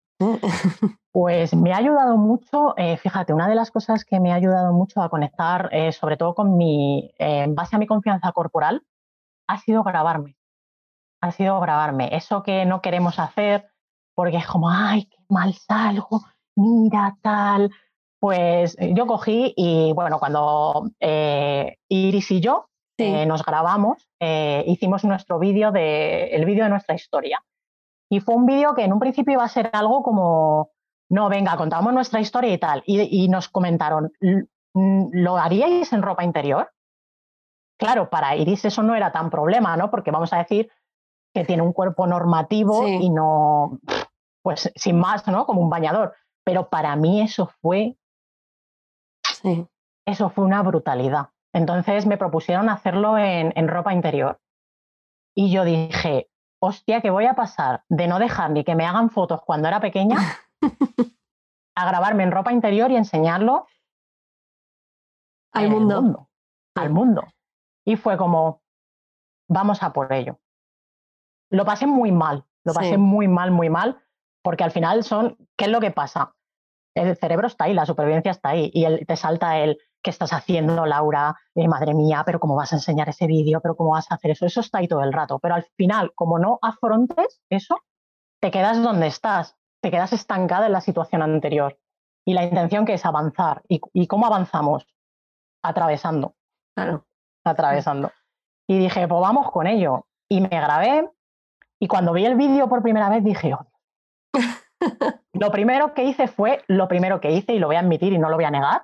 Pues me ha ayudado mucho, eh, fíjate, una de las cosas que me ha ayudado mucho a conectar, eh, sobre todo con mi, eh, en base a mi confianza corporal, ha sido grabarme. Ha sido grabarme. Eso que no queremos hacer porque es como, ay, qué mal salgo, mira tal. Pues yo cogí y bueno, cuando Iris y yo nos grabamos, hicimos nuestro vídeo de, el vídeo de nuestra historia. Y fue un vídeo que en un principio iba a ser algo como no, venga, contamos nuestra historia y tal. Y, nos comentaron, ¿lo haríais en ropa interior? Claro, para Iris eso no era tan problema, ¿no? Porque vamos a decir que tiene un cuerpo normativo y no, pues sin más, ¿no? Como un bañador. Pero para mí eso fue, sí. eso fue una brutalidad. Entonces me propusieron hacerlo en, en ropa interior. Y yo dije, hostia, que voy a pasar de no dejar ni que me hagan fotos cuando era pequeña *laughs* a grabarme en ropa interior y enseñarlo al mundo. Al mundo. Y fue como, vamos a por ello. Lo pasé muy mal, lo pasé muy mal, muy mal, porque al final son, ¿qué es lo que pasa? El cerebro está ahí, la supervivencia está ahí, y él, te salta el, ¿qué estás haciendo, Laura? Eh, madre mía, pero ¿cómo vas a enseñar ese vídeo? ¿Pero cómo vas a hacer eso? Eso está ahí todo el rato. Pero al final, como no afrontes eso, te quedas donde estás te quedas estancada en la situación anterior. Y la intención que es avanzar. ¿Y, cómo avanzamos? Atravesando. Claro. Atravesando. Y dije, pues vamos con ello. Y me grabé. Y cuando vi el vídeo por primera vez dije, oh, *laughs* lo primero que hice fue lo primero que hice, y lo voy a admitir y no lo voy a negar,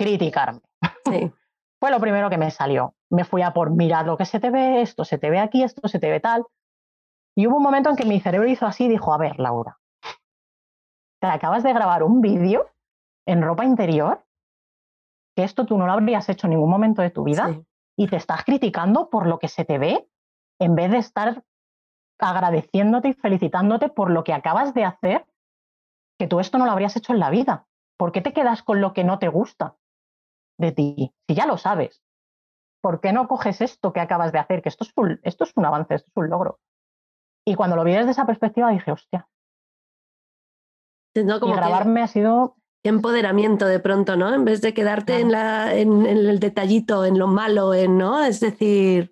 criticarme. Sí. *laughs* fue lo primero que me salió. Me fui a por mirar lo que se te ve, esto se te ve aquí, esto se te ve tal. Y hubo un momento en que mi cerebro hizo así y dijo, a ver, Laura, te acabas de grabar un vídeo en ropa interior, que esto tú no lo habrías hecho en ningún momento de tu vida, y te estás criticando por lo que se te ve, en vez de estar agradeciéndote y felicitándote por lo que acabas de hacer, que tú esto no lo habrías hecho en la vida. ¿Por qué te quedas con lo que no te gusta de ti? Si ya lo sabes. ¿Por qué no coges esto que acabas de hacer? Que esto es un, esto es un avance, esto es un logro. Y cuando lo vi desde esa perspectiva dije, hostia, como grabarme ha sido... empoderamiento de pronto, ¿no? En vez de quedarte en, la, en, el detallito, en lo malo, en, ¿no? Es decir,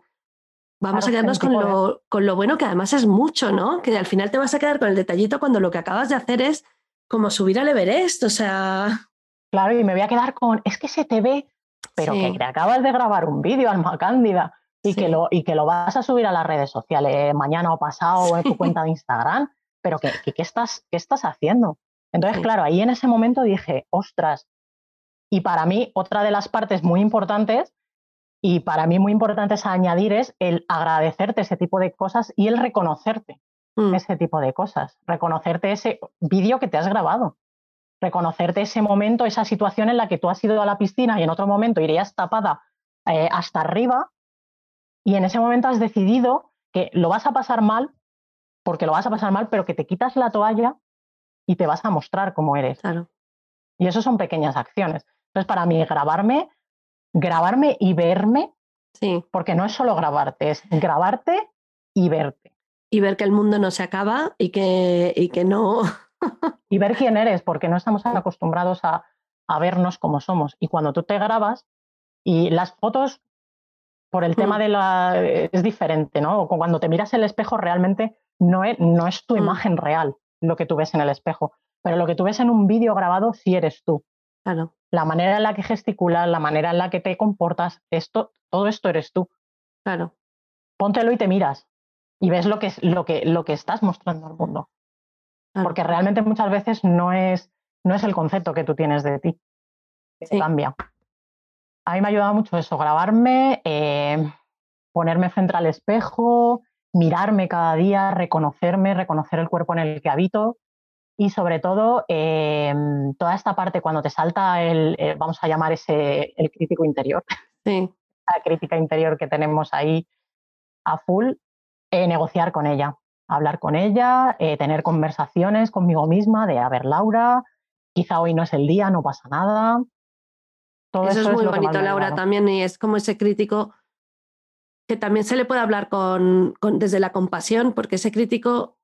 vamos a quedarnos con lo, con lo bueno, que además es mucho, ¿no? Que al final te vas a quedar con el detallito cuando lo que acabas de hacer es como subir al Everest, o sea... Claro, y me voy a quedar con, es que se te ve, pero que te acabas de grabar un vídeo, Alma Cándida, y, que lo, y que lo vas a subir a las redes sociales mañana o pasado o en tu cuenta de Instagram, pero que, ¿qué, estás, ¿qué estás haciendo? Entonces, claro, ahí en ese momento dije, ostras, y para mí otra de las partes muy importantes, y para mí muy importantes a añadir es el agradecerte ese tipo de cosas y el reconocerte mm. ese tipo de cosas, reconocerte ese vídeo que te has grabado, reconocerte ese momento, esa situación en la que tú has ido a la piscina y en otro momento irías tapada eh, hasta arriba y en ese momento has decidido que lo vas a pasar mal, porque lo vas a pasar mal, pero que te quitas la toalla y te vas a mostrar cómo eres. Claro. Y eso son pequeñas acciones. Entonces, para mí, grabarme, grabarme y verme, sí. porque no es solo grabarte, es grabarte y verte. Y ver que el mundo no se acaba y que, y que no. Y ver quién eres, porque no estamos acostumbrados a, a vernos como somos. Y cuando tú te grabas, y las fotos, por el tema mm. de la. es diferente, ¿no? Cuando te miras el espejo, realmente no es, no es tu mm. imagen real lo que tú ves en el espejo, pero lo que tú ves en un vídeo grabado sí eres tú. Claro. La manera en la que gesticulas, la manera en la que te comportas, esto, todo esto eres tú. Claro. Póntelo y te miras y ves lo que, lo que, lo que estás mostrando al mundo. Porque realmente muchas veces no es, no es el concepto que tú tienes de ti, que cambia. A mí me ha ayudado mucho eso, grabarme, eh, ponerme frente al espejo, mirarme cada día, reconocerme, reconocer el cuerpo en el que habito y sobre todo em, toda esta parte cuando te salta el, eh, vamos a llamar ese, el crítico interior, sí. *laughs* la crítica interior que tenemos ahí a full, eh, negociar con ella, hablar con ella, eh, tener conversaciones conmigo misma de, a ver, Laura, quizá hoy no es el día, no pasa nada. Todo eso, es muy bonito, Laura, también, y es como ese crítico que también se le puede hablar con, desde la compasión, porque ese crítico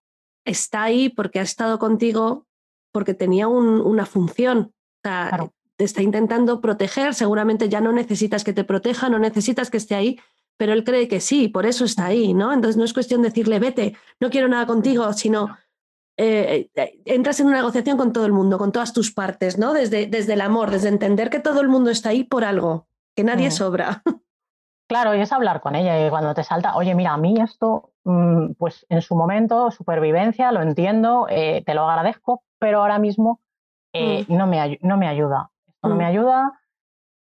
está ahí porque ha estado contigo, porque tenía una función. Te está intentando proteger, seguramente ya no necesitas que te proteja, no necesitas que esté ahí, pero él cree que sí, por eso está ahí, ¿no? Entonces no es cuestión de decirle, vete, no quiero nada contigo, sino eh, eh, entras en una negociación con todo el mundo, con todas tus partes, ¿no? Desde, desde el amor, desde entender que todo el mundo está ahí por algo, que nadie mm. sobra. *laughs* Claro, y es hablar con ella y cuando te salta, oye, mira, a mí esto, mm, pues en su momento, supervivencia, lo entiendo, eh, te lo agradezco, pero ahora mismo mm. no, me, no me ayuda. Esto no me ayuda,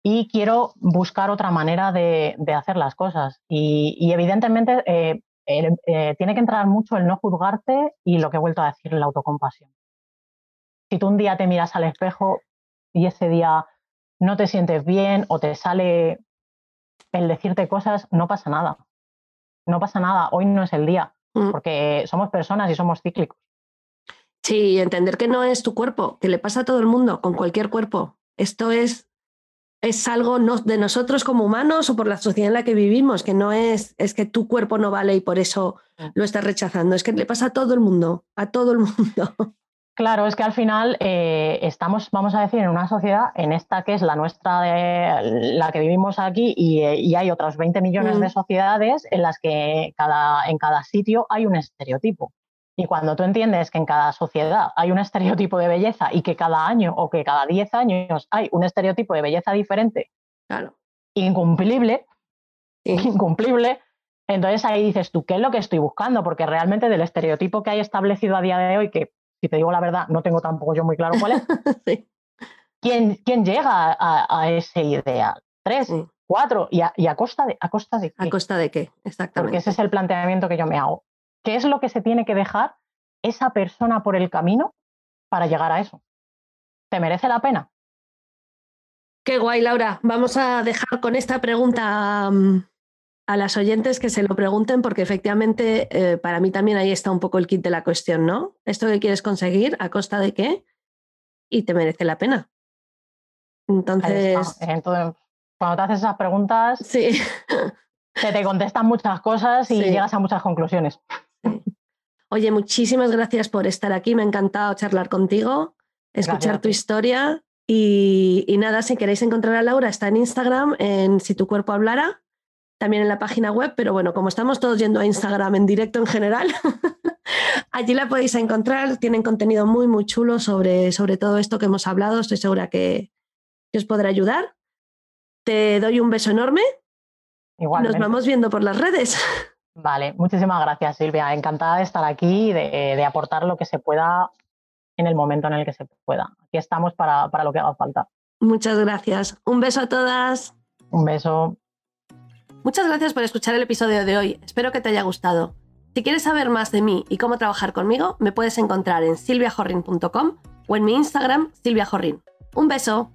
y quiero buscar otra manera de, hacer las cosas. Y, evidentemente eh, eh, tiene que entrar mucho el no juzgarte y lo que he vuelto a decir, la autocompasión. Si tú un día te miras al espejo y ese día no te sientes bien o te sale el decirte cosas, no pasa nada. No pasa nada, hoy no es el día, mm. porque somos personas y somos cíclicos. Sí, entender que no es tu cuerpo, que le pasa a todo el mundo, con cualquier cuerpo. Esto es es algo de nosotros como humanos o por la sociedad en la que vivimos, que no es, es que tu cuerpo no vale y por eso lo estás rechazando, es que le pasa a todo el mundo, a todo el mundo. Claro, es que al final eh, estamos, vamos a decir, en una sociedad, en esta que es la nuestra, de, la que vivimos aquí, y, eh, hay otras 20 millones de mm. sociedades en las que cada, en cada sitio hay un estereotipo. Y cuando tú entiendes que en cada sociedad hay un estereotipo de belleza y que cada año o que cada 10 años hay un estereotipo de belleza diferente, claro. incumplible, *laughs* incumplible, entonces ahí dices tú, ¿qué es lo que estoy buscando? Porque realmente del estereotipo que hay establecido a día de hoy, que si te digo la verdad, no tengo tampoco yo muy claro cuál es, *laughs* ¿quién, ¿quién, llega a, ese ideal? Tres, cuatro, y a, costa de, a costa de qué? ¿A costa de qué? Exactamente. Porque ese es el planteamiento que yo me hago. ¿Qué es lo que se tiene que dejar esa persona por el camino para llegar a eso? ¿Te merece la pena? Qué guay, Laura. Vamos a dejar con esta pregunta mm, a las oyentes que se lo pregunten, porque efectivamente eh, para mí también ahí está un poco el kit de la cuestión, ¿no? ¿Esto que quieres conseguir? ¿A costa de qué? Y te merece la pena. Entonces. Entonces cuando te haces esas preguntas, sí. se te contestan muchas cosas y llegas a muchas conclusiones. Oye, muchísimas gracias por estar aquí. Me ha encantado charlar contigo, escuchar tu historia. Y, nada, si queréis encontrar a Laura, está en Instagram, en Si tu cuerpo hablara, también en la página web, pero bueno, como estamos todos yendo a Instagram en directo en general, *laughs* allí la podéis encontrar. Tienen contenido muy, muy chulo sobre, sobre todo esto que hemos hablado. Estoy segura que, que os podrá ayudar. Te doy un beso enorme. Nos vamos viendo por las redes. *laughs* Vale, muchísimas gracias Silvia. Encantada de estar aquí y de, aportar lo que se pueda en el momento en el que se pueda. Aquí estamos para, para lo que haga falta. Muchas gracias. Un beso a todas. Un beso. Muchas gracias por escuchar el episodio de hoy. Espero que te haya gustado. Si quieres saber más de mí y cómo trabajar conmigo, me puedes encontrar en silviajorrin.com o en mi Instagram, silviajorrin. Un beso.